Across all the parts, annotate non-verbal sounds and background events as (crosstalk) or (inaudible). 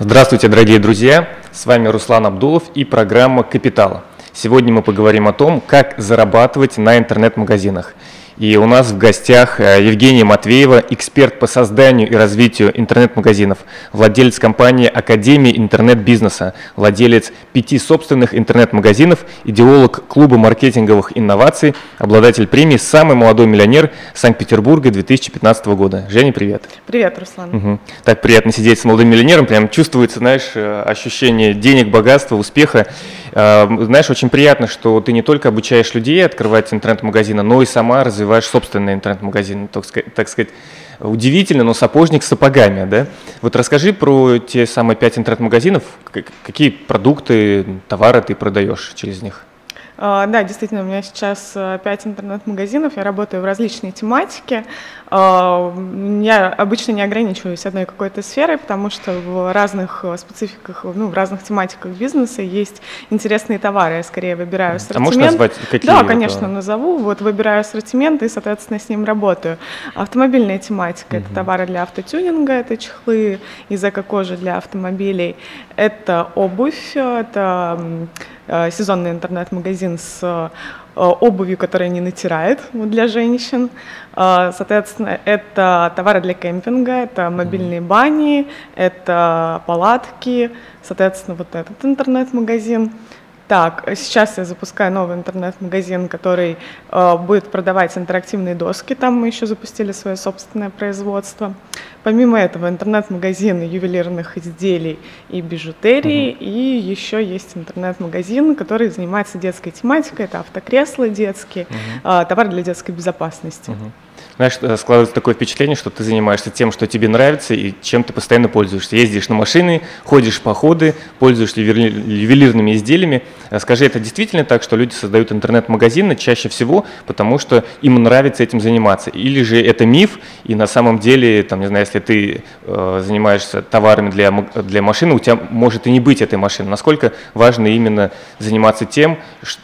Здравствуйте, дорогие друзья! С вами Руслан Абдулов и программа «Капитал». Сегодня мы поговорим о том, как зарабатывать на интернет-магазинах – и у нас в гостях э, Евгения Матвеева, эксперт по созданию и развитию интернет-магазинов, владелец компании Академии интернет-бизнеса, владелец пяти собственных интернет-магазинов, идеолог клуба маркетинговых инноваций, обладатель премии «Самый молодой миллионер Санкт-Петербурга 2015 года». Женя, привет. Привет, Руслан. Угу. Так приятно сидеть с молодым миллионером, прям чувствуется, знаешь, э, ощущение денег, богатства, успеха. Э, знаешь, очень приятно, что ты не только обучаешь людей открывать интернет-магазины, но и сама развиваешь собственный интернет-магазин, так сказать, удивительно, но сапожник с сапогами, да? Вот расскажи про те самые пять интернет-магазинов, какие продукты, товары ты продаешь через них? А, да, действительно, у меня сейчас э, пять интернет-магазинов, я работаю в различной тематике. А, я обычно не ограничиваюсь одной какой-то сферой, потому что в разных э, спецификах, ну, в разных тематиках бизнеса есть интересные товары. Я скорее выбираю ассортимент. А можешь назвать какие? Да, конечно, это? назову. Вот выбираю ассортимент и, соответственно, с ним работаю. Автомобильная тематика угу. – это товары для автотюнинга, это чехлы из эко-кожи для автомобилей, это обувь, это Э, сезонный интернет-магазин с э, обувью, которая не натирает для женщин. Э, соответственно, это товары для кемпинга, это мобильные бани, это палатки, соответственно, вот этот интернет-магазин. Так, сейчас я запускаю новый интернет-магазин, который э, будет продавать интерактивные доски. Там мы еще запустили свое собственное производство. Помимо этого, интернет-магазин ювелирных изделий и бижутерии. Угу. И еще есть интернет-магазин, который занимается детской тематикой. Это автокресла детские, угу. э, товары для детской безопасности. Угу знаешь, э, складывается такое впечатление, что ты занимаешься тем, что тебе нравится и чем ты постоянно пользуешься. Ездишь на машины, ходишь в походы, пользуешься ювелирными изделиями. Э, скажи, это действительно так, что люди создают интернет-магазины чаще всего, потому что им нравится этим заниматься? Или же это миф, и на самом деле, там, не знаю, если ты э, занимаешься товарами для, для машины, у тебя может и не быть этой машины. Насколько важно именно заниматься тем,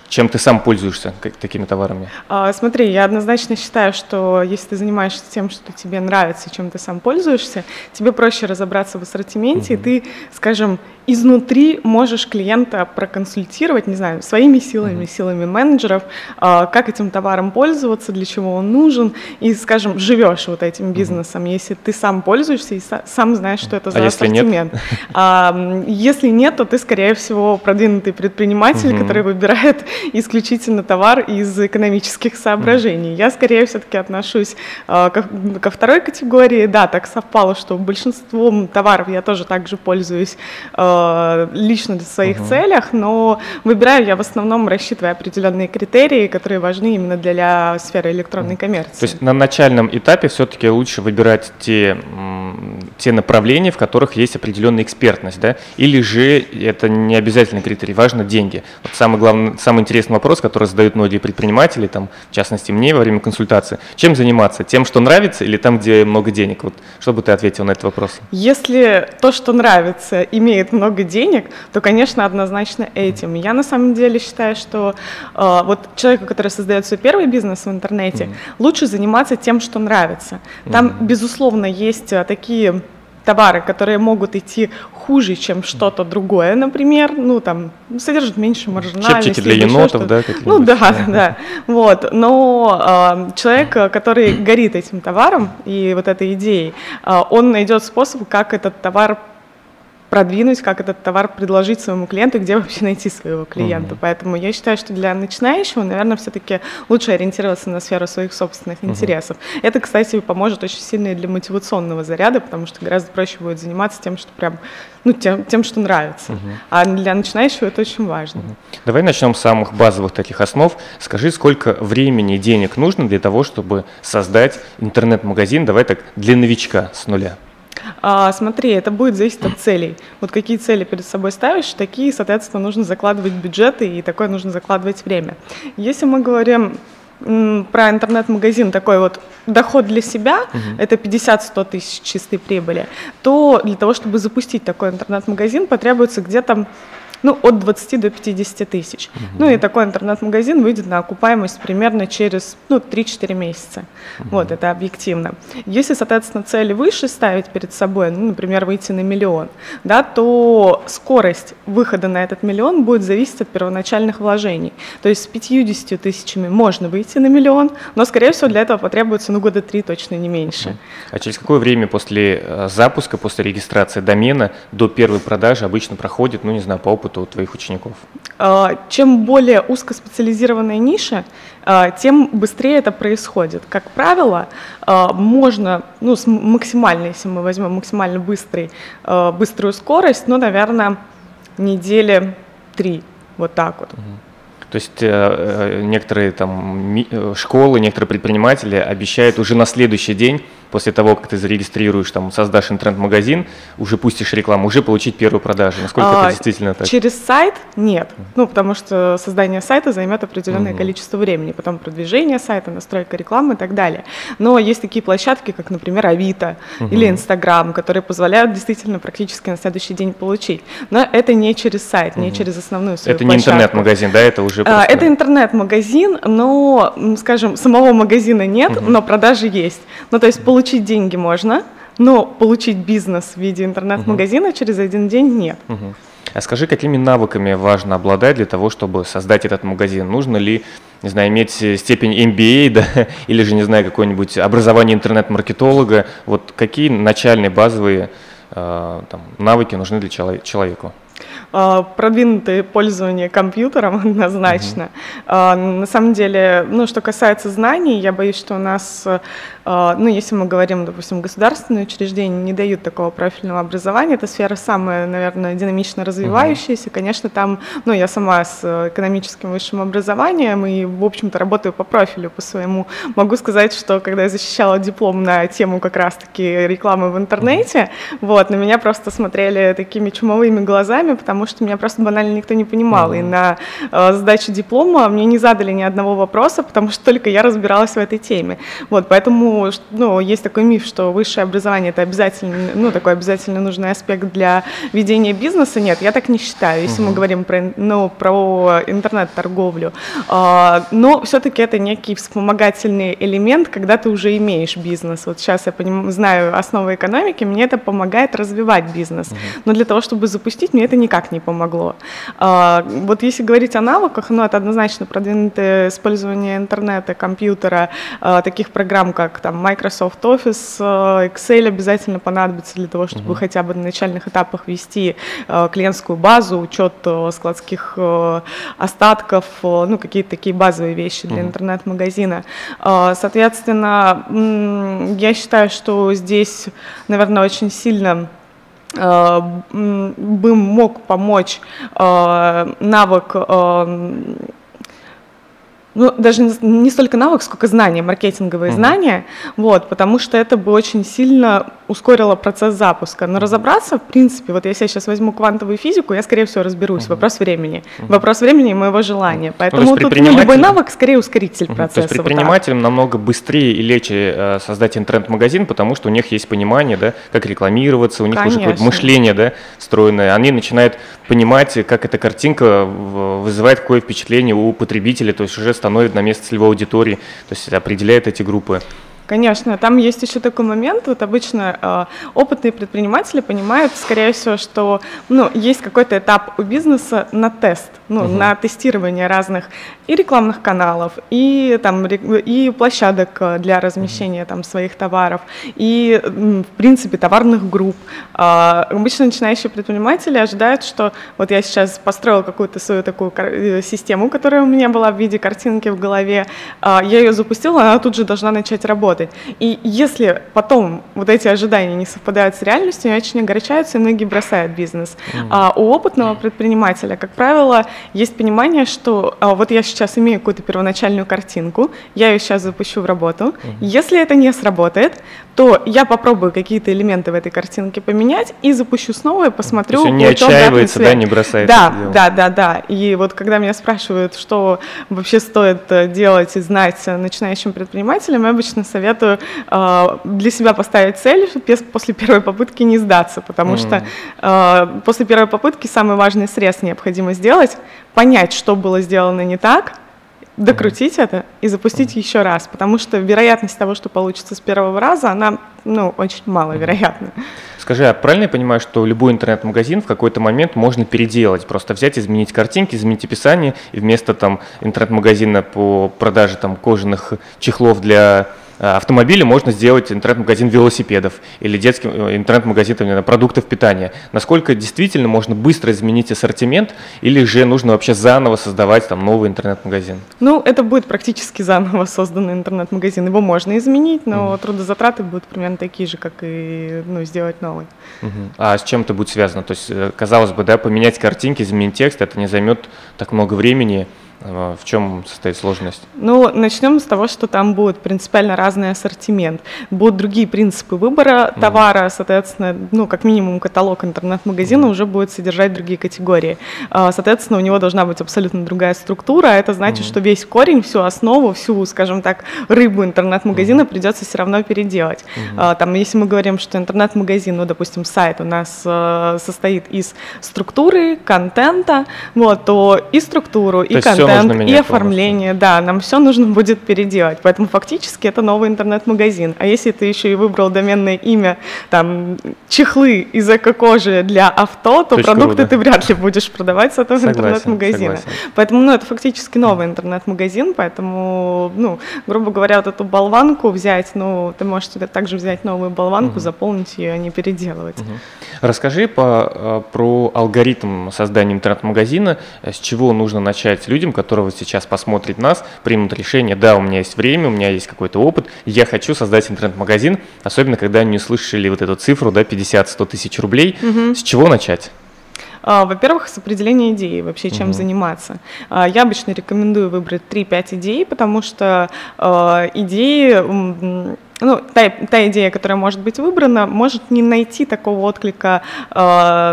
чем ты сам пользуешься как, такими товарами? А, смотри, я однозначно считаю, что если если ты занимаешься тем, что тебе нравится, чем ты сам пользуешься, тебе проще разобраться в ассортименте, mm-hmm. и ты, скажем, изнутри можешь клиента проконсультировать, не знаю, своими силами, mm-hmm. силами менеджеров, а, как этим товаром пользоваться, для чего он нужен, и, скажем, живешь вот этим бизнесом, mm-hmm. если ты сам пользуешься и сам знаешь, что это а за а ассортимент. Если нет? (laughs) А, если нет, то ты, скорее всего, продвинутый предприниматель, mm-hmm. который выбирает (laughs) исключительно товар из экономических соображений. Mm-hmm. Я, скорее, все-таки отношусь а, ко, ко второй категории. Да, так совпало, что большинством товаров я тоже также пользуюсь Э, лично для своих uh-huh. целях, но выбираю я в основном рассчитывая определенные критерии, которые важны именно для сферы электронной коммерции. То есть на начальном этапе все-таки лучше выбирать те, те направления, в которых есть определенная экспертность, да? Или же это не обязательный критерий, важно деньги. Вот самый главный, самый интересный вопрос, который задают многие предприниматели, там, в частности мне во время консультации, чем заниматься? Тем, что нравится, или там, где много денег? Вот что бы ты ответил на этот вопрос? Если то, что нравится, имеет много много денег, то, конечно, однозначно этим. Я на самом деле считаю, что э, вот человеку, который создает свой первый бизнес в интернете, mm-hmm. лучше заниматься тем, что нравится. Там, mm-hmm. безусловно, есть э, такие товары, которые могут идти хуже, чем что-то другое, например, ну там содержат меньше маржинальности. Чепчики для енотов, да? Ну да, да, да. Вот, но э, человек, который горит этим товаром и вот этой идеей, э, он найдет способ, как этот товар продвинуть, как этот товар предложить своему клиенту, где вообще найти своего клиента. Uh-huh. Поэтому я считаю, что для начинающего, наверное, все-таки лучше ориентироваться на сферу своих собственных uh-huh. интересов. Это, кстати, поможет очень сильно и для мотивационного заряда, потому что гораздо проще будет заниматься тем, что прям, ну, тем, тем что нравится. Uh-huh. А для начинающего это очень важно. Uh-huh. Давай начнем с самых базовых таких основ. Скажи, сколько времени и денег нужно для того, чтобы создать интернет-магазин, давай так, для новичка с нуля? А, смотри, это будет зависеть от целей. Вот какие цели перед собой ставишь, такие, соответственно, нужно закладывать бюджеты и такое нужно закладывать время. Если мы говорим про интернет-магазин такой вот доход для себя, угу. это 50-100 тысяч чистой прибыли, то для того, чтобы запустить такой интернет-магазин, потребуется где-то ну, от 20 до 50 тысяч. Угу. Ну и такой интернет-магазин выйдет на окупаемость примерно через ну, 3-4 месяца. Угу. Вот, это объективно. Если, соответственно, цели выше ставить перед собой, ну, например, выйти на миллион, да, то скорость выхода на этот миллион будет зависеть от первоначальных вложений. То есть с 50 тысячами можно выйти на миллион, но, скорее всего, для этого потребуется ну, года три точно не меньше. А через какое время после э, запуска, после регистрации домена до первой продажи обычно проходит, ну, не знаю, по опыту твоих учеников? А, чем более узкоспециализированная ниша, а, тем быстрее это происходит. Как правило, а, можно, ну, максимально, если мы возьмем максимально быстрый, быструю скорость, ну, наверное, недели три, вот так вот. То есть э, э, некоторые там э, школы, некоторые предприниматели обещают уже на следующий день после того, как ты зарегистрируешь, там, создашь интернет-магазин, уже пустишь рекламу, уже получить первую продажу? Насколько а, это действительно так? Через сайт нет, ну, потому что создание сайта займет определенное угу. количество времени, потом продвижение сайта, настройка рекламы и так далее. Но есть такие площадки, как, например, Авито угу. или Инстаграм, которые позволяют действительно практически на следующий день получить. Но это не через сайт, угу. не через основную свою Это площадку. не интернет-магазин, да, это уже а, Это интернет-магазин, но, скажем, самого магазина нет, угу. но продажи есть. Ну, то есть получить получить деньги можно, но получить бизнес в виде интернет-магазина угу. через один день нет. Угу. А скажи, какими навыками важно обладать для того, чтобы создать этот магазин? Нужно ли, не знаю, иметь степень MBA, (laughs) да, или же, не знаю, какое-нибудь образование интернет-маркетолога? Вот какие начальные базовые э, там, навыки нужны для человеку? А, продвинутое пользование компьютером (laughs) однозначно. Mm-hmm. На самом деле, ну, что касается знаний, я боюсь, что у нас, а, ну, если мы говорим, допустим, государственные учреждения не дают такого профильного образования, эта сфера самая, наверное, динамично развивающаяся. Конечно, там, ну, я сама с экономическим высшим образованием и, в общем-то, работаю по профилю, по своему. Могу сказать, что когда я защищала диплом на тему как раз-таки рекламы в интернете, вот, на меня просто смотрели такими чумовыми глазами, потому что меня просто банально никто не понимал. И на э, сдаче диплома мне не задали ни одного вопроса, потому что только я разбиралась в этой теме. Вот, поэтому ну, есть такой миф, что высшее образование это обязательно, ну, такой обязательно нужный аспект для ведения бизнеса. Нет, я так не считаю, если mm-hmm. мы говорим про, ну, про интернет-торговлю. Э, но все-таки это некий вспомогательный элемент, когда ты уже имеешь бизнес. Вот сейчас я поним, знаю основы экономики, мне это помогает развивать бизнес. Но для того, чтобы запустить, мне это никак не помогло. А, вот если говорить о навыках, ну, это однозначно продвинутое использование интернета, компьютера, а, таких программ, как там Microsoft Office, а, Excel обязательно понадобится для того, чтобы угу. хотя бы на начальных этапах вести клиентскую базу, учет складских остатков, ну, какие-то такие базовые вещи для угу. интернет-магазина. Соответственно, я считаю, что здесь, наверное, очень сильно Э, бы мог помочь э, навык э, ну, даже не столько навык, сколько знания, маркетинговые uh-huh. знания, вот, потому что это бы очень сильно ускорило процесс запуска. Но разобраться, в принципе, вот если я сейчас возьму квантовую физику, я, скорее всего, разберусь. Uh-huh. Вопрос времени. Uh-huh. Вопрос времени и моего желания. Uh-huh. Поэтому ну, тут ну, любой навык скорее ускоритель uh-huh. процесса. То есть предпринимателям вот намного быстрее и легче э, создать интернет-магазин, потому что у них есть понимание, да, как рекламироваться, у них Конечно. уже какое-то мышление, да, встроенное. Они начинают понимать, как эта картинка вызывает какое впечатление у потребителя, то есть уже становит на место целевой аудитории, то есть определяет эти группы. Конечно, там есть еще такой момент, вот обычно э, опытные предприниматели понимают, скорее всего, что ну, есть какой-то этап у бизнеса на тест, ну, угу. на тестирование разных и рекламных каналов, и, там, и площадок э, для размещения там, своих товаров, и, в принципе, товарных групп. Э, обычно начинающие предприниматели ожидают, что вот я сейчас построил какую-то свою такую э, систему, которая у меня была в виде картинки в голове, э, я ее запустила, она тут же должна начать работать работать. И если потом вот эти ожидания не совпадают с реальностью, они очень огорчаются, и многие бросают бизнес. Mm-hmm. А у опытного предпринимателя, как правило, есть понимание, что а, вот я сейчас имею какую-то первоначальную картинку, я ее сейчас запущу в работу. Mm-hmm. Если это не сработает, то я попробую какие-то элементы в этой картинке поменять и запущу снова и посмотрю. То есть он не отчаивается, да, не бросает. Да, да, да, да. И вот когда меня спрашивают, что вообще стоит э, делать и знать начинающим предпринимателям, я обычно советую советую э, для себя поставить цель, после первой попытки не сдаться, потому mm. что э, после первой попытки самый важный срез необходимо сделать, понять, что было сделано не так, докрутить mm. это и запустить mm. еще раз, потому что вероятность того, что получится с первого раза, она ну, очень маловероятна. Скажи, а правильно я понимаю, что любой интернет-магазин в какой-то момент можно переделать, просто взять, изменить картинки, изменить описание, и вместо там интернет-магазина по продаже там кожаных чехлов для Э, автомобиля можно сделать интернет-магазин велосипедов или детский э, интернет-магазин продуктов питания. Насколько действительно можно быстро изменить ассортимент или же нужно вообще заново создавать там новый интернет-магазин? Ну, это будет практически заново созданный интернет-магазин. Его можно изменить, но mm трудозатраты будут примерно такие же, как и ну, сделать новый. Mm-hmm. А с чем это будет связано? То есть, э, казалось бы, да, поменять картинки, изменить текст, это не займет так много времени, в чем состоит сложность? Ну, начнем с того, что там будет принципиально разный ассортимент. Будут другие принципы выбора mm-hmm. товара, соответственно, ну, как минимум каталог интернет-магазина mm-hmm. уже будет содержать другие категории. А, соответственно, у него должна быть абсолютно другая структура, а это значит, mm-hmm. что весь корень, всю основу, всю, скажем так, рыбу интернет-магазина mm-hmm. придется все равно переделать. Mm-hmm. Там, если мы говорим, что интернет-магазин, ну, допустим, сайт у нас состоит из структуры, контента, вот, то и структуру, то и контент контент и оформление, да, нам все нужно будет переделать. Поэтому фактически это новый интернет-магазин. А если ты еще и выбрал доменное имя, там, чехлы из эко-кожи для авто, то Точка продукты ты вряд ли будешь продавать с этого интернет-магазина. Поэтому, ну, это фактически новый интернет-магазин, поэтому, ну, грубо говоря, вот эту болванку взять, ну, ты можешь себе также взять новую болванку, угу. заполнить ее, а не переделывать. Угу. Расскажи по, э, про алгоритм создания интернет-магазина, с чего нужно начать людям, которые вот сейчас посмотрят нас, примут решение, да, у меня есть время, у меня есть какой-то опыт, я хочу создать интернет-магазин, особенно когда они услышали вот эту цифру, да, 50-100 тысяч рублей. Угу. С чего начать? А, во-первых, с определения идеи, вообще чем угу. заниматься. А, я обычно рекомендую выбрать 3-5 идей, потому что а, идеи ну, та, та идея, которая может быть выбрана, может не найти такого отклика э,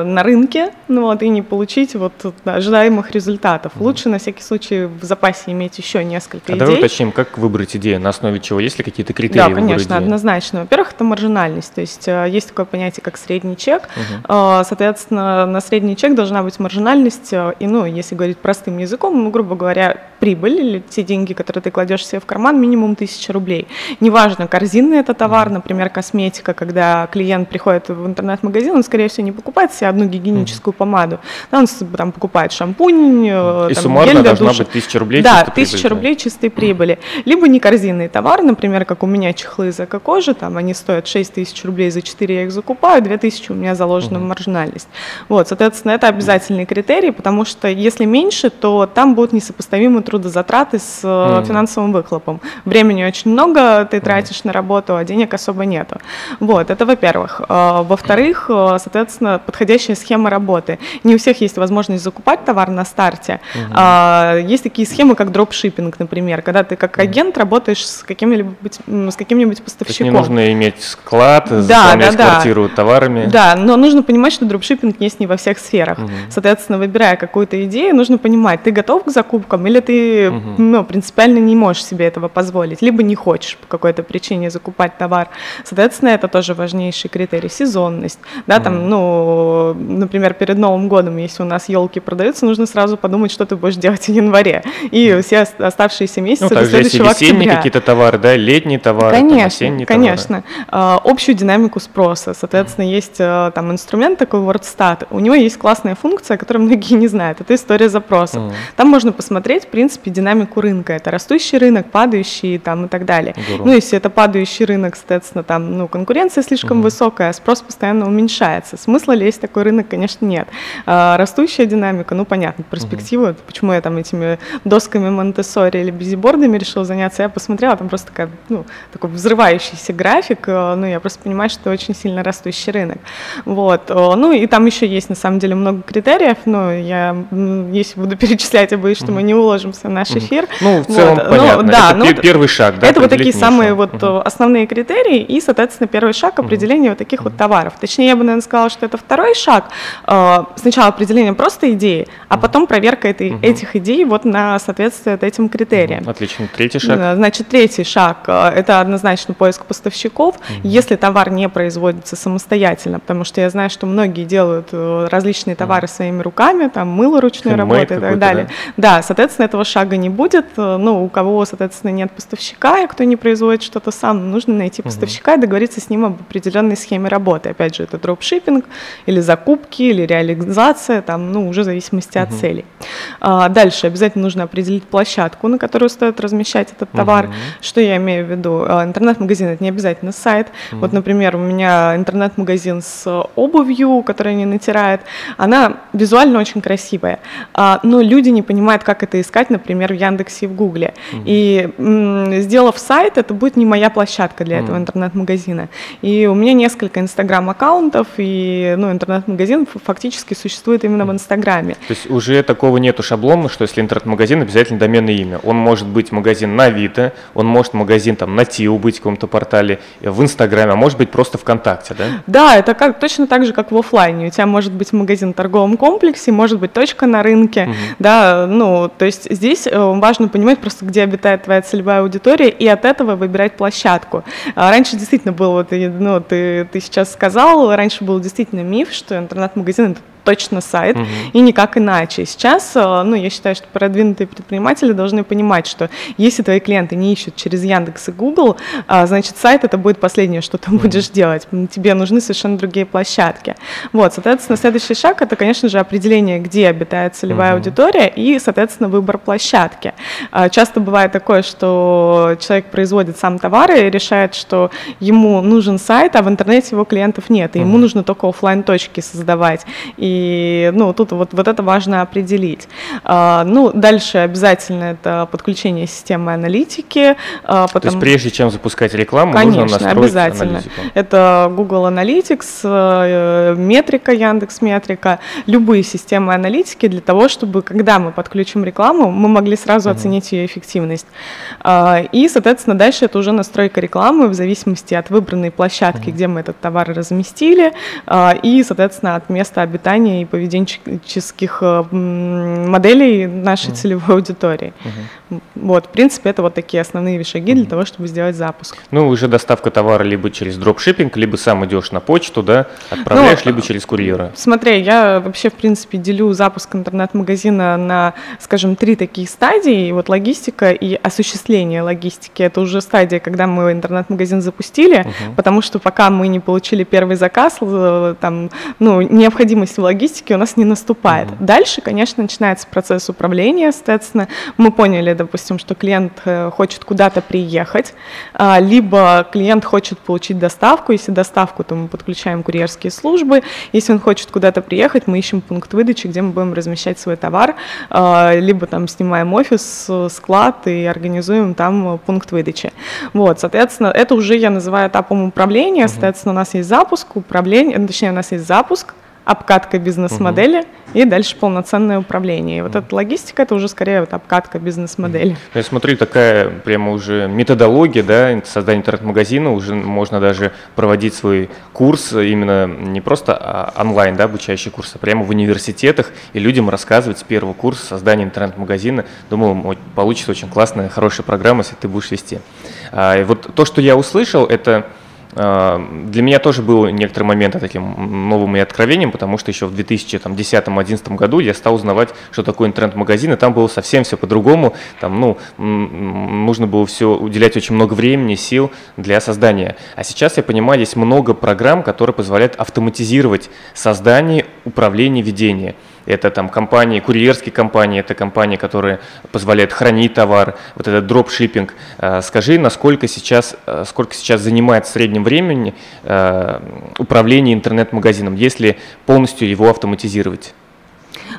на рынке, ну вот, и не получить вот ожидаемых результатов. Mm-hmm. Лучше на всякий случай в запасе иметь еще несколько а идей. Давай уточним, как выбрать идею, на основе чего, есть ли какие-то критерии Да, конечно, однозначно. Во-первых, это маржинальность, то есть э, есть такое понятие, как средний чек, mm-hmm. соответственно, на средний чек должна быть маржинальность, э, и, ну, если говорить простым языком, ну, грубо говоря, прибыль или те деньги, которые ты кладешь себе в карман, минимум 1000 рублей. Неважно, корзинный это товар, например, косметика, когда клиент приходит в интернет-магазин, он, скорее всего, не покупает себе одну гигиеническую помаду, да, он там покупает шампунь, э, И там, суммарно гель должна душа. быть 1000 рублей Да, 1000 рублей чистой прибыли. Либо не корзинный товар, например, как у меня чехлы из эко-кожи, там они стоят 6 тысяч рублей, за 4 я их закупаю, 2000 у меня заложена uh-huh. маржинальность. Вот, соответственно, это обязательный критерий, потому что если меньше, то там будут несопоставимые трудозатраты с uh-huh. финансовым выхлопом. Времени очень много ты тратишь uh-huh. на работу, а денег особо нету. Вот, это во-первых. А, во-вторых, а, соответственно, подходящая схема работы. Не у всех есть возможность закупать товар на старте. Угу. Есть такие схемы, как дропшиппинг, например, когда ты как агент работаешь с каким-нибудь, с каким-нибудь поставщиком. То есть не нужно иметь склад, да, заполнять да, квартиру да. товарами. Да, но нужно понимать, что дропшиппинг есть не во всех сферах. Угу. Соответственно, выбирая какую-то идею, нужно понимать, ты готов к закупкам или ты угу. ну, принципиально не можешь себе этого позволить, либо не хочешь по какой-то причине закупать товар. Соответственно, это тоже важнейший критерий. Сезонность. Да, там, mm. ну, например, перед Новым годом, если у нас елки продаются, нужно сразу подумать, что ты будешь делать в январе. И все оставшиеся месяцы ну, до следующего октября. какие-то товары, да, летние товары, конечно, там, осенние конечно. товары. Общую динамику спроса. Соответственно, mm. есть а, там инструмент такой WordStat. У него есть классная функция, которую многие не знают. Это история запросов. Mm. Там можно посмотреть, в принципе, динамику рынка. Это растущий рынок, падающий там и так далее. Здорово. Ну, если это падающий рынок, соответственно, там, ну, конкуренция слишком угу. высокая, а спрос постоянно уменьшается. Смысла лезть в такой рынок, конечно, нет. А, растущая динамика, ну, понятно, перспективы, угу. почему я там этими досками монте или бизибордами решил заняться, я посмотрела, там просто такая, ну, такой взрывающийся график, э, ну, я просто понимаю, что это очень сильно растущий рынок. Вот, ну, и там еще есть, на самом деле, много критериев, но я, если буду (laughs) перечислять, я боюсь, что мы не уложимся в наш эфир. Ну, в целом Вот. понятно. Ну, да, это ну, пе- первый шаг, да? это вот такие самые вот э, основные критерии и, соответственно, первый шаг определения вот таких вот товаров. Точнее, я бы, наверное, сказала, что это второй шаг. Э, Сначала определение просто идеи, а потом проверка этой, этих идей вот на соответствие этим критериям. Отлично. Третий шаг. Да, Значит, третий шаг э, – это однозначно поиск поставщиков, если товар не производится самостоятельно, потому что я знаю, что многие делают э, различные товары своими руками, там мыло ручной работы и так далее. Да, соответственно, этого шага не будет. Э, Ну, у кого, соответственно, нет поставщика, и кто не производит что-то сам, нужно найти поставщика и договориться с ним об определенной схеме работы. Опять же, это дропшиппинг или закупки, или реализация, там, ну, уже в зависимости от целей. А, Дальше обязательно нужно определить площадку, на которую стоит размещать этот товар. Что я имею в виду? А, Интернет-магазин это не обязательно сайт. Вот, например, у меня интернет-магазин с обувью, которая не натирает. Она визуально очень красивая, а, но люди не понимают, как это искать, например, в Яндексе и в Гугле. И м, сделав сайт, это будет не моя площадка для этого интернет-магазина. И у меня несколько инстаграм-аккаунтов, и ну, интернет-магазин фактически существует именно в Инстаграме. То есть уже такого нету шаблона, что если интернет-магазин, обязательно доменное имя. Он может быть магазин на Авито, он может магазин там на Тиу быть в каком-то портале, э, в Инстаграме, а может быть просто ВКонтакте, да? Да, это как, точно так же, как в оффлайне. У тебя может быть магазин в торговом комплексе, может быть точка на рынке. Да, ну, то есть здесь э, важно понимать просто, где обитает твоя целевая аудитория, и от этого выбирать площадку. А Раньше действительно был, вот, ну, ты, ты сейчас сказал, раньше был действительно миф, что интернет-магазин это точно сайт, и никак иначе. Сейчас, э, ну, я считаю, что продвинутые предприниматели должны понимать, что если твои клиенты не ищут через Яндекс и Google, а, значит, сайт это будет последнее, что ты будешь делать. Тебе нужны совершенно другие площадки. Вот, соответственно, следующий шаг это, конечно же, определение, где обитает целевая аудитория и, соответственно, выбор площадки. А, Часто бывает такое, что человек производит сам товары и решает, что ему нужен сайт, а в интернете его клиентов нет, и ему нужно только оффлайн точки создавать. И, ну, тут вот, вот это важно определить. А, Ну, дальше обязательно это подключение системы аналитики. а, То есть прежде чем запускать рекламу, Конечно, нужно настроить обязательно. аналитику. Это Google Analytics, э, метрика, Яндекс Метрика, любые системы аналитики для того, чтобы, когда мы подключим рекламу, мы могли сразу оценить ее эффективность. А, И, соответственно, дальше это уже настройка рекламы в зависимости от выбранной площадки, где мы этот товар разместили, и, соответственно, от места обитания и поведенческих э, моделей нашей целевой аудитории. Вот, в принципе, это вот такие основные шаги для того, чтобы сделать запуск. Ну, уже доставка товара либо через дропшиппинг, либо сам идешь на почту, да, отправляешь, Ну, либо через курьера. Смотри, я вообще, в принципе, делю запуск интернет-магазина на, скажем, три такие стадии. И вот логистика и осуществление логистики. Это уже стадия, когда мы интернет-магазин запустили, потому что пока мы не получили первый заказ, э, там, ну, необходимость в логистике у нас не наступает. Дальше, конечно, начинается процесс управления, соответственно. Мы поняли, допустим, что клиент э, хочет куда-то приехать, а, либо клиент хочет получить доставку. Если доставку, то мы подключаем курьерские службы. Если он хочет куда-то приехать, мы ищем пункт выдачи, где мы будем размещать свой товар, а, либо там снимаем офис, склад и организуем там пункт выдачи. Вот, соответственно, это уже я называю этапом управления. Соответственно, у нас есть запуск, управление, точнее, у нас есть запуск, обкатка бизнес-модели и дальше полноценное управление. И вот эта логистика, это уже скорее вот обкатка бизнес-модели. Я смотрю, такая прямо уже методология, да, создания интернет-магазина, уже можно даже проводить свой курс именно не просто а, онлайн, да, обучающий курс, а прямо в университетах и людям рассказывать с первого курса создания интернет-магазина. Думаю, получится очень классная, хорошая программа, если ты будешь вести. А, и вот то, что я услышал, это для меня тоже был некоторые моменты таким новым и откровением, потому что еще в 2010-2011 году я стал узнавать, что такое интернет-магазин, и там было совсем все по-другому. Там, ну, нужно было все уделять очень много времени, сил для создания. А сейчас я понимаю, есть много программ, которые позволяют автоматизировать создание, управление, ведение. Это там компании, курьерские компании, это компании, которые позволяют хранить товар, вот этот дропшиппинг. Э, Скажи, насколько сейчас, э, сколько сейчас занимает в среднем времени э, управление интернет-магазином, если полностью его автоматизировать?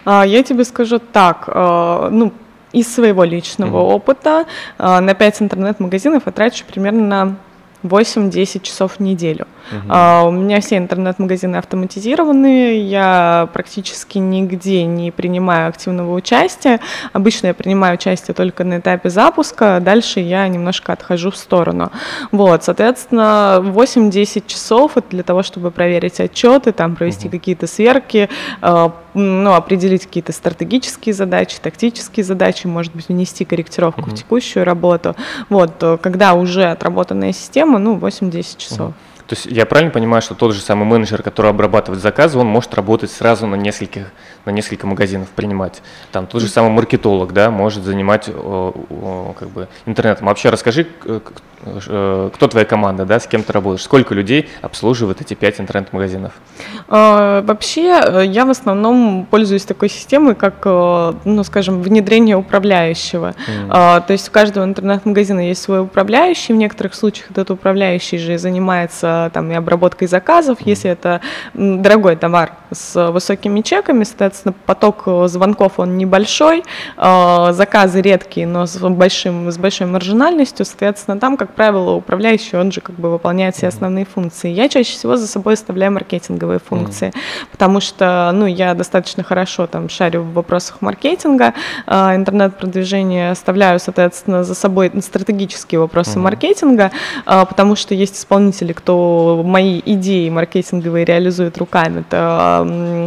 А, Я тебе скажу так, ну, из своего личного опыта э, на 5 интернет-магазинов я трачу примерно 8-10 часов в неделю. Угу. А, у меня все интернет-магазины автоматизированные, я практически нигде не принимаю активного участия. Обычно я принимаю участие только на этапе запуска, дальше я немножко отхожу в сторону. Вот, соответственно, 8-10 часов это для того, чтобы проверить отчеты, там провести угу. какие-то сверки, а, ну, определить какие-то стратегические задачи, тактические задачи, может быть, внести корректировку угу. в текущую работу. Вот, когда уже отработанная система, ну, 8-10 часов. Угу. То есть я правильно понимаю, что тот же самый менеджер, который обрабатывает заказы, он может работать сразу на нескольких, на несколько магазинов, принимать. Там тот же самый маркетолог, да, может занимать о, как бы интернетом. Вообще расскажи, Э, кто твоя команда, да, с кем ты работаешь, сколько людей обслуживает эти пять интернет-магазинов? А, вообще, э, я в основном пользуюсь такой системой, как, э, ну, скажем, внедрение управляющего. Mm. То есть у каждого интернет-магазина есть свой управляющий, в некоторых случаях этот управляющий же занимается там и обработкой заказов, mm. если это дорогой товар с высокими чеками, соответственно, поток звонков он небольшой, а, заказы редкие, но с, большим, с большой маржинальностью, соответственно, там, как правило, управляющий, он же как бы выполняет все основные функции. Я чаще всего за собой оставляю маркетинговые функции, mm-hmm. потому что, ну, я достаточно хорошо там шарю в вопросах маркетинга, э, интернет-продвижения, оставляю, соответственно, за собой стратегические вопросы mm-hmm. маркетинга, э, потому что есть исполнители, кто мои идеи маркетинговые реализует руками. Это э,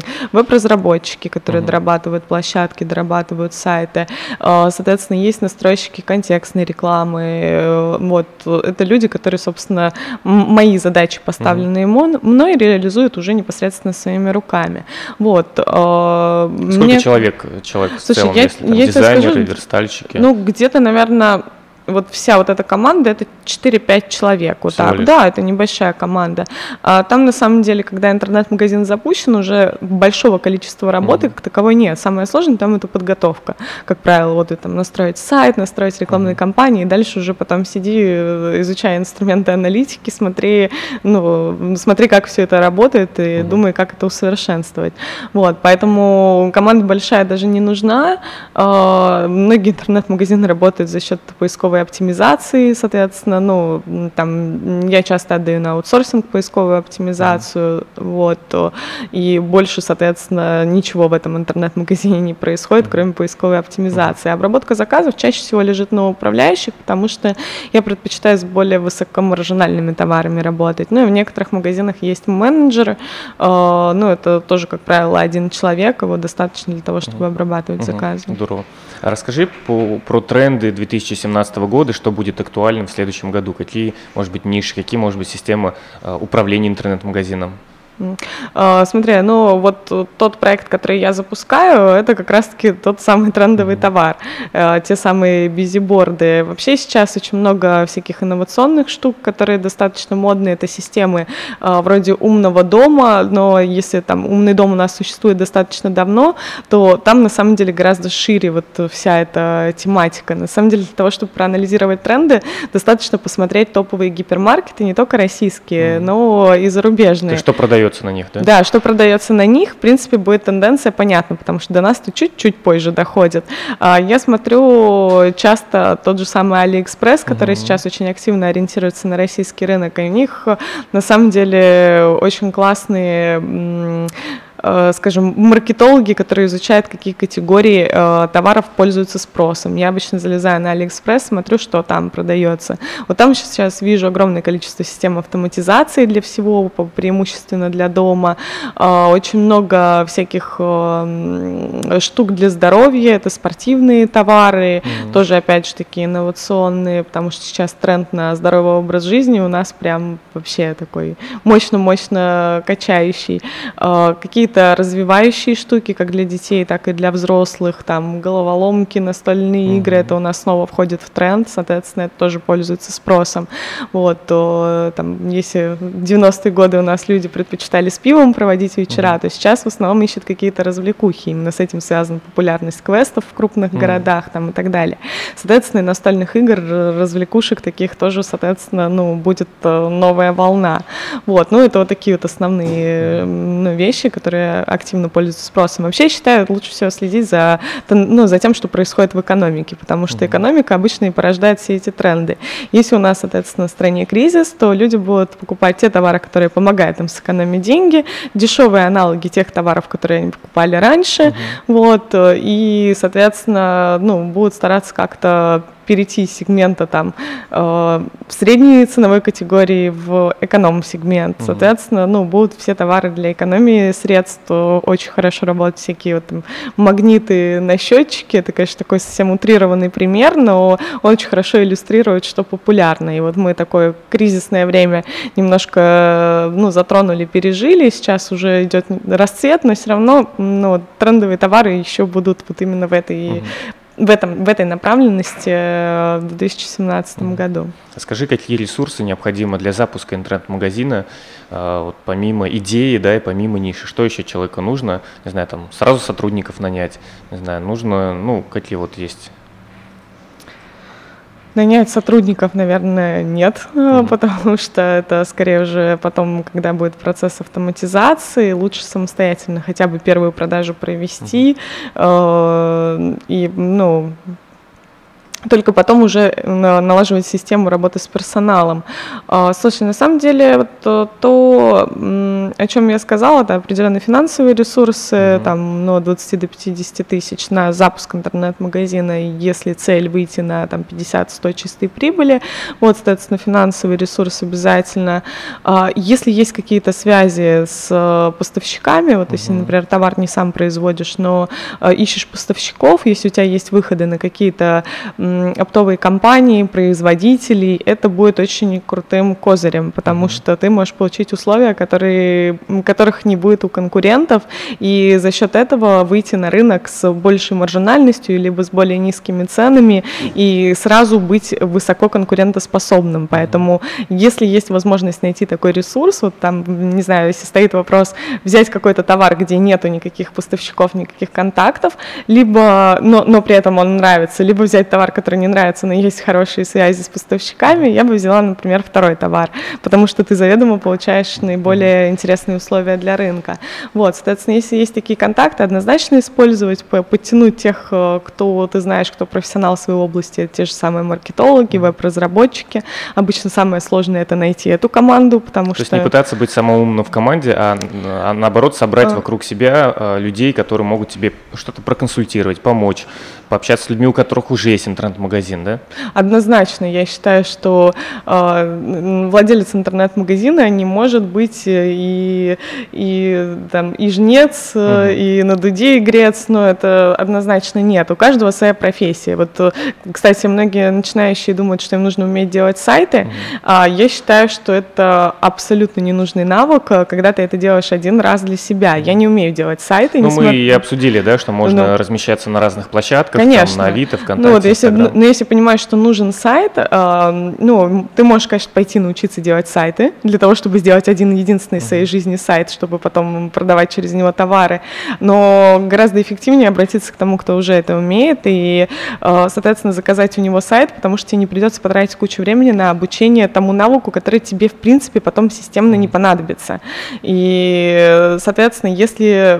веб-разработчики, которые mm-hmm. дорабатывают площадки, дорабатывают сайты. Э, соответственно, есть настройщики контекстной рекламы, э, вот это люди, которые, собственно, мои задачи, поставленные mm-hmm. мной, реализуют уже непосредственно своими руками. Вот. Э, Сколько мне... человек, человек Слушай, в целом, я, если там, я дизайнеры, скажу, верстальщики? Ну, где-то, наверное, вот вся вот эта команда это 4-5 человек. Вот так. Да, это небольшая команда. А там на самом деле, когда интернет-магазин запущен, уже большого количества работы mm-hmm. как таковой нет. Самое сложное там это подготовка. Как правило, вот и там настроить сайт, настроить рекламные mm-hmm. кампании, и дальше уже потом сиди, э, изучай инструменты аналитики, смотри, ну, смотри, как все это работает, и mm-hmm. думай, как это усовершенствовать. Вот, поэтому команда большая даже не нужна. А, многие интернет-магазины работают за счет поисковой поисковой оптимизации, соответственно, ну, там я часто отдаю на аутсорсинг поисковую оптимизацию, mm-hmm. вот, и больше, соответственно, ничего в этом интернет-магазине не происходит, mm-hmm. кроме поисковой оптимизации. Обработка заказов чаще всего лежит на управляющих, потому что я предпочитаю с более высокомаржинальными товарами работать. Ну и в некоторых магазинах есть менеджеры, э, ну это тоже, как правило, один человек, его достаточно для того, чтобы обрабатывать mm-hmm. заказы. Здорово. А расскажи по, про тренды 2017 года, что будет актуальным в следующем году, какие, может быть, ниши, какие, может быть, системы э, управления интернет-магазином? А, смотри, ну вот тот проект, который я запускаю, это как раз-таки тот самый трендовый товар, э, те самые бизиборды. Вообще сейчас очень много всяких инновационных штук, которые достаточно модные. Это системы э, вроде умного дома, но если там умный дом у нас существует достаточно давно, то там на самом деле гораздо шире вот вся эта тематика. На самом деле для того, чтобы проанализировать тренды, достаточно посмотреть топовые гипермаркеты, не только российские, но и зарубежные. То что продают продается на них, да? Да, что продается на них, в принципе, будет тенденция понятна, потому что до нас то чуть-чуть позже доходит. А, я смотрю часто тот же самый Алиэкспресс, который угу. сейчас очень активно ориентируется на российский рынок, и у них на самом деле очень классные Э, скажем, маркетологи, которые изучают, какие категории э, товаров пользуются спросом. Я обычно залезаю на Алиэкспресс, смотрю, что там продается. Вот там сейчас вижу огромное количество систем автоматизации для всего, преимущественно для дома. Э, очень много всяких штук для здоровья, это спортивные товары, mm-hmm. тоже, опять же, такие инновационные, потому что сейчас тренд на здоровый образ жизни у нас прям вообще такой мощно-мощно качающий. Какие-то какие-то развивающие штуки, как для детей, так и для взрослых, там головоломки, настольные mm-hmm. игры, это у нас снова входит в тренд, соответственно, это тоже пользуется спросом. Вот, то там, если в 90-е годы у нас люди предпочитали с пивом проводить вечера, mm-hmm. то сейчас в основном ищут какие-то развлекухи, именно с этим связана популярность квестов в крупных mm-hmm. городах там и так далее. Соответственно, и настольных игр, развлекушек таких тоже, соответственно, ну, будет э, новая волна. Вот, ну, это вот такие вот основные ну, вещи, которые которые активно пользуются спросом. Вообще, я считаю, лучше всего следить за, ну, за тем, что происходит в экономике, потому что экономика обычно и порождает все эти тренды. Если у нас, соответственно, в стране кризис, то люди будут покупать те товары, которые помогают им сэкономить деньги, дешевые аналоги тех товаров, которые они покупали раньше, uh-huh. вот, и, соответственно, ну, будут стараться как-то перейти из сегмента там э, в средней ценовой категории в эконом-сегмент. Mm-hmm. Соответственно, ну, будут все товары для экономии средств, очень хорошо работают всякие вот там магниты на счетчике. Это, конечно, такой совсем утрированный пример, но он очень хорошо иллюстрирует, что популярно. И вот мы такое кризисное время немножко ну, затронули, пережили. Сейчас уже идет расцвет, но все равно ну, трендовые товары еще будут вот именно в этой mm-hmm в, этом, в этой направленности э, в 2017 mm. году. Скажи, какие ресурсы необходимы для запуска интернет-магазина, э, вот помимо идеи, да, и помимо ниши, что еще человеку нужно, не знаю, там сразу сотрудников нанять, не знаю, нужно, ну, какие вот есть Нанять сотрудников, наверное, нет, mm-hmm. потому что это скорее уже потом, когда будет процесс автоматизации, лучше самостоятельно хотя бы первую продажу провести mm-hmm. э, и, ну, только потом уже налаживать систему работы с персоналом. А, слушай, на самом деле вот то, то о чем я сказала, это определенные финансовые ресурсы, mm-hmm. там, ну, 20 до 50 тысяч на запуск интернет-магазина, если цель выйти на там 50-100 чистой прибыли, вот, соответственно, финансовый ресурс обязательно. А, если есть какие-то связи с э, поставщиками, вот mm-hmm. если, например, товар не сам производишь, но э, ищешь поставщиков, если у тебя есть выходы на какие-то оптовые компании, производителей, это будет очень крутым козырем, потому mm-hmm. что ты можешь получить условия, которые, которых не будет у конкурентов, и за счет этого выйти на рынок с большей маржинальностью, либо с более низкими ценами, и сразу быть высоко конкурентоспособным. Поэтому, если есть возможность найти такой ресурс, вот там, не знаю, если стоит вопрос взять какой-то товар, где нету никаких поставщиков, никаких контактов, либо, но, но при этом он нравится, либо взять товар, который который не нравится, но есть хорошие связи с поставщиками, я бы взяла, например, второй товар, потому что ты заведомо получаешь наиболее интересные условия для рынка. Вот, соответственно, если есть такие контакты, однозначно использовать, подтянуть тех, э, кто ты знаешь, кто профессионал в своей области, те же самые маркетологи, веб-разработчики. Обычно самое сложное это найти эту команду, потому То что... То есть не пытаться быть самым умным в команде, а, а наоборот собрать а... вокруг себя э, людей, которые могут тебе что-то проконсультировать, помочь, пообщаться с людьми, у которых уже есть интернет-магазин, да? Однозначно. Я считаю, что э, владелец интернет-магазина не может быть и, и, там, и жнец, угу. и на дуде игрец, но это однозначно нет. У каждого своя профессия. Вот, кстати, многие начинающие думают, что им нужно уметь делать сайты, угу. а я считаю, что это абсолютно ненужный навык, когда ты это делаешь один раз для себя. Я не умею делать сайты. Ну, мы и обсудили, да, что можно ну, размещаться на разных площадках, Конечно. Там, на Авито, ВКонтакте, ну, вот если, ну, если понимаешь, что нужен сайт, э, ну, ты можешь, конечно, пойти научиться делать сайты для того, чтобы сделать один единственный в своей жизни сайт, чтобы потом продавать через него товары, но гораздо эффективнее обратиться к тому, кто уже это умеет, и, э, соответственно, заказать у него сайт, потому что тебе не придется потратить кучу времени на обучение тому навыку, который тебе, в принципе, потом системно не понадобится. И, соответственно, если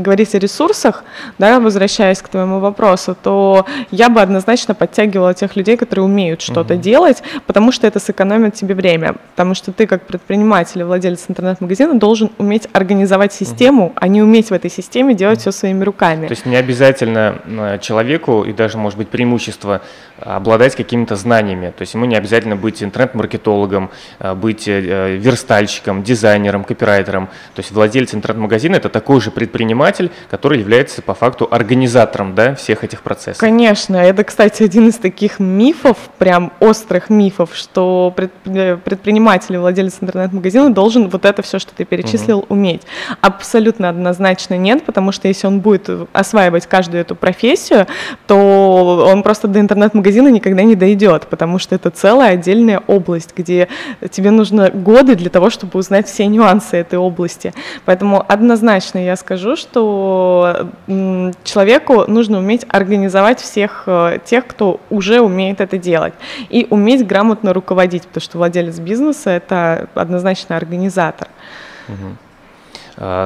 говорить о ресурсах, да, возвращаясь к твоему вопросу, вопросу, то я бы однозначно подтягивала тех людей, которые умеют что-то угу. делать, потому что это сэкономит тебе время. Потому что ты, как предприниматель и владелец интернет-магазина, должен уметь организовать систему, угу. а не уметь в этой системе делать угу. все своими руками. То есть не обязательно э, человеку, и даже, может быть, преимущество обладать какими-то знаниями. То есть ему не обязательно быть интернет-маркетологом, э, быть э, верстальщиком, дизайнером, копирайтером. То есть владелец интернет-магазина – это такой же предприниматель, который является по факту организатором да, всех этих процессов. Конечно. Это, кстати, один из таких мифов, прям острых мифов, что предприниматель и владелец интернет-магазина должен вот это все, что ты перечислил, угу. уметь. Абсолютно однозначно нет, потому что если он будет осваивать каждую эту профессию, то он просто до интернет-магазина магазина никогда не дойдет, потому что это целая отдельная область, где тебе нужно годы для того, чтобы узнать все нюансы этой области. Поэтому однозначно я скажу, что человеку нужно уметь организовать всех э, тех, кто уже умеет это делать, и уметь грамотно руководить, потому что владелец бизнеса — это однозначно организатор. Угу.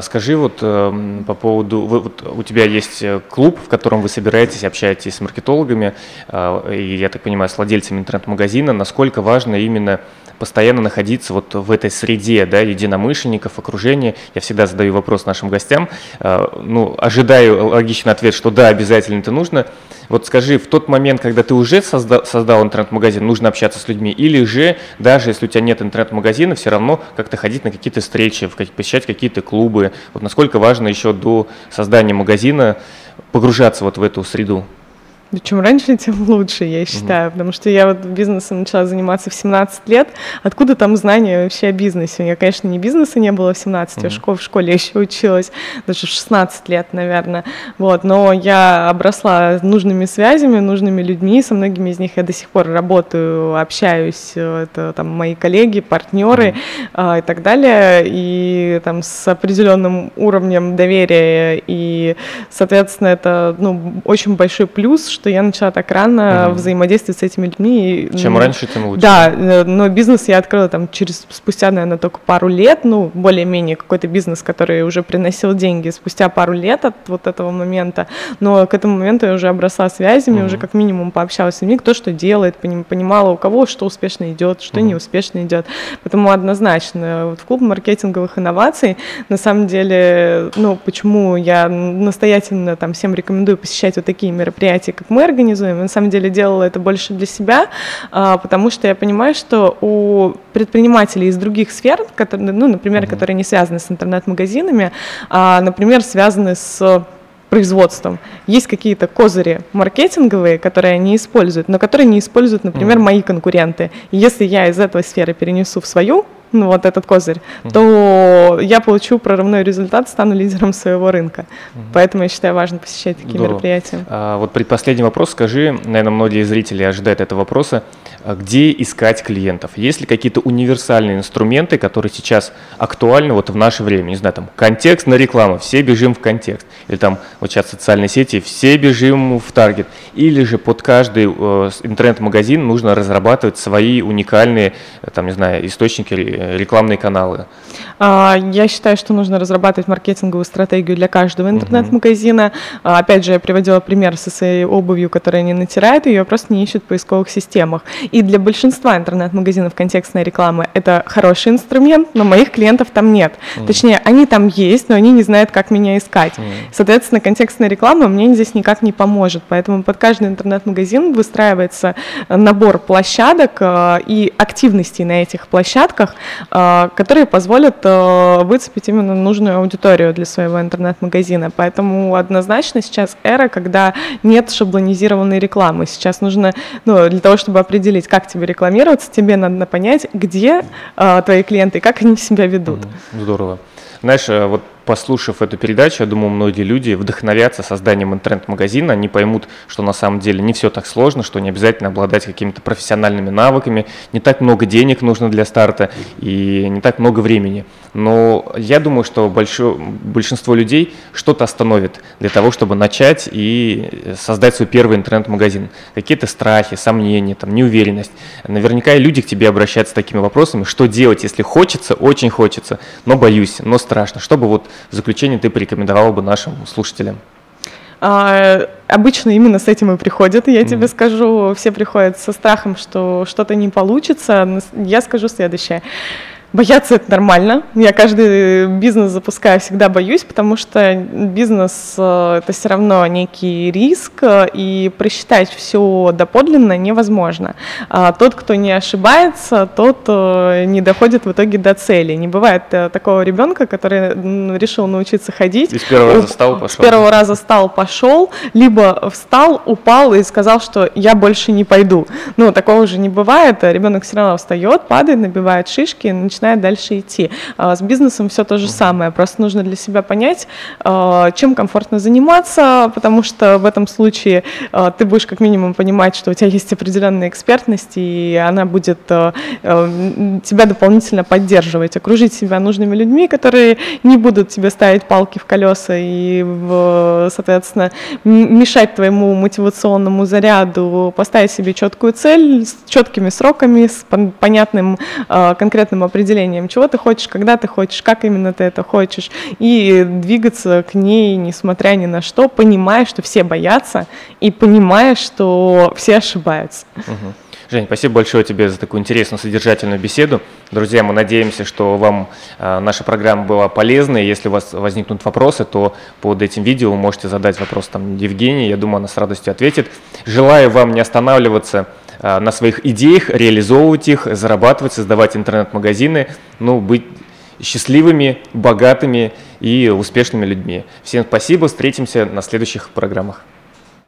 Скажи вот эм, по поводу, вот у тебя есть э, клуб, в котором вы собираетесь, общаетесь с маркетологами, а, и, я так понимаю, с владельцами интернет-магазина, насколько важно именно постоянно находиться вот в этой среде, да, единомышленников, окружения. Я всегда задаю вопрос нашим гостям, а, ну, ожидаю логичный ответ, что да, обязательно это нужно. Вот скажи, в тот момент, когда ты уже создал, создал интернет-магазин, нужно общаться с людьми, или же даже если у тебя нет интернет-магазина, все равно как-то ходить на какие-то встречи, посещать какие-то клубы. Вот насколько важно еще до создания магазина погружаться вот в эту среду? Чем раньше, (laughs) тем лучше, я считаю, mm-hmm. потому что я вот бизнесом начала заниматься в 17 лет. Откуда там знания вообще о бизнесе? У меня, конечно, не бизнеса не было в 17, mm-hmm. я школ, в школе (laughs) еще училась, даже в 16 лет, наверное. Вот, но я обросла нужными связями, нужными людьми, со многими из них я до сих пор работаю, общаюсь, это там мои коллеги, партнеры mm-hmm. а, и так далее, и там с определенным уровнем доверия, и, соответственно, это ну, очень большой плюс, что я начала так рано угу. взаимодействовать с этими людьми. Чем ну, раньше, тем лучше. Да, э, но бизнес я открыла там через спустя, наверное, только пару лет, ну, более-менее какой-то бизнес, который уже приносил деньги спустя пару лет от вот этого момента, но к этому моменту я уже обросла связями, угу. уже как минимум пообщалась с людьми, кто что делает, понимала, у кого что успешно идет, что угу. не успешно идет. Поэтому однозначно вот в клуб маркетинговых инноваций на самом деле, ну, почему я настоятельно там всем рекомендую посещать вот такие мероприятия, как мы организуем. на самом деле делала это больше для себя, а, потому что я понимаю, что у предпринимателей из других сфер, которые, ну, например, mm-hmm. которые не связаны с интернет-магазинами, а, например, связаны с производством. Есть какие-то козыри маркетинговые, которые они используют, но которые не используют, например, mm-hmm. мои конкуренты. И если я из этой сферы перенесу в свою, (laughs) ну вот этот козырь, mm-hmm. то я получу прорывной результат, стану лидером своего рынка. Mm-hmm. Поэтому я считаю важно посещать такие Здорово. мероприятия. А, вот предпоследний вопрос, скажи, наверное, многие зрители ожидают этого вопроса, а где искать клиентов? Есть ли какие-то универсальные инструменты, которые сейчас актуальны вот в наше время? Не знаю, там контекст на рекламу, все бежим в контекст. Или там вот сейчас социальные сети, все бежим в таргет. Или же под каждый э, интернет-магазин нужно разрабатывать свои уникальные, там, не знаю, источники рекламные каналы? А, я считаю, что нужно разрабатывать маркетинговую стратегию для каждого интернет-магазина. Угу. Опять же, я приводила пример со своей обувью, которая не натирает, ее просто не ищут в поисковых системах. И для большинства интернет-магазинов контекстная реклама – это хороший инструмент, но моих клиентов там нет. Угу. Точнее, они там есть, но они не знают, как меня искать. Угу. Соответственно, контекстная реклама мне здесь никак не поможет. Поэтому под каждый интернет-магазин выстраивается набор площадок э, и активностей на этих площадках, э, которые позволят э, выцепить именно нужную аудиторию для своего интернет-магазина. Поэтому однозначно сейчас эра, когда нет шаблонизированной рекламы. Сейчас нужно, ну, для того, чтобы определить, как тебе рекламироваться, тебе надо понять, где э, твои клиенты как они себя ведут. Здорово. Знаешь, э, вот послушав эту передачу, я думаю, многие люди вдохновятся созданием интернет-магазина, они поймут, что на самом деле не все так сложно, что не обязательно обладать какими-то профессиональными навыками, не так много денег нужно для старта и не так много времени. Но я думаю, что большое, большинство людей что-то остановит для того, чтобы начать и создать свой первый интернет-магазин. Какие-то страхи, сомнения, там, неуверенность. Наверняка и люди к тебе обращаются с такими вопросами, что делать, если хочется, очень хочется, но боюсь, но страшно. Чтобы вот в заключение ты порекомендовала бы нашим слушателям? А, обычно именно с этим и приходят, я mm. тебе скажу. Все приходят со страхом, что что-то не получится. Я скажу следующее. Бояться это нормально. Я каждый бизнес запускаю, всегда боюсь, потому что бизнес э, это все равно некий риск, э, и просчитать все доподлинно невозможно. А тот, кто не ошибается, тот э, не доходит в итоге до цели. Не бывает такого ребенка, который решил научиться ходить. И с первого раза встал, пошел. С первого раза стал, пошел, либо встал, упал и сказал, что я больше не пойду. Ну, такого же не бывает. Ребенок все равно встает, падает, набивает шишки, начинает начинает дальше идти. А с бизнесом все то же самое, просто нужно для себя понять, а, чем комфортно заниматься, потому что в этом случае а, ты будешь как минимум понимать, что у тебя есть определенная экспертность, и она будет тебя дополнительно поддерживать, окружить себя нужными людьми, которые не будут тебе ставить палки в колеса и, соответственно, мешать твоему мотивационному заряду, поставить себе четкую цель с четкими сроками, с понятным конкретным определением определением, чего ты хочешь, когда ты хочешь, как именно ты это хочешь, и двигаться к ней, несмотря ни на что, понимая, что все боятся, и понимая, что все ошибаются. Жень, спасибо большое тебе за такую интересную, содержательную беседу. Друзья, мы надеемся, что вам э, наша программа была полезна. И если у вас возникнут вопросы, то под этим видео вы можете задать вопрос там Евгении. Я думаю, она с радостью ответит. Желаю вам не останавливаться на своих идеях, реализовывать их, зарабатывать, создавать интернет-магазины, ну, быть счастливыми, богатыми и успешными людьми. Всем спасибо, встретимся на следующих программах.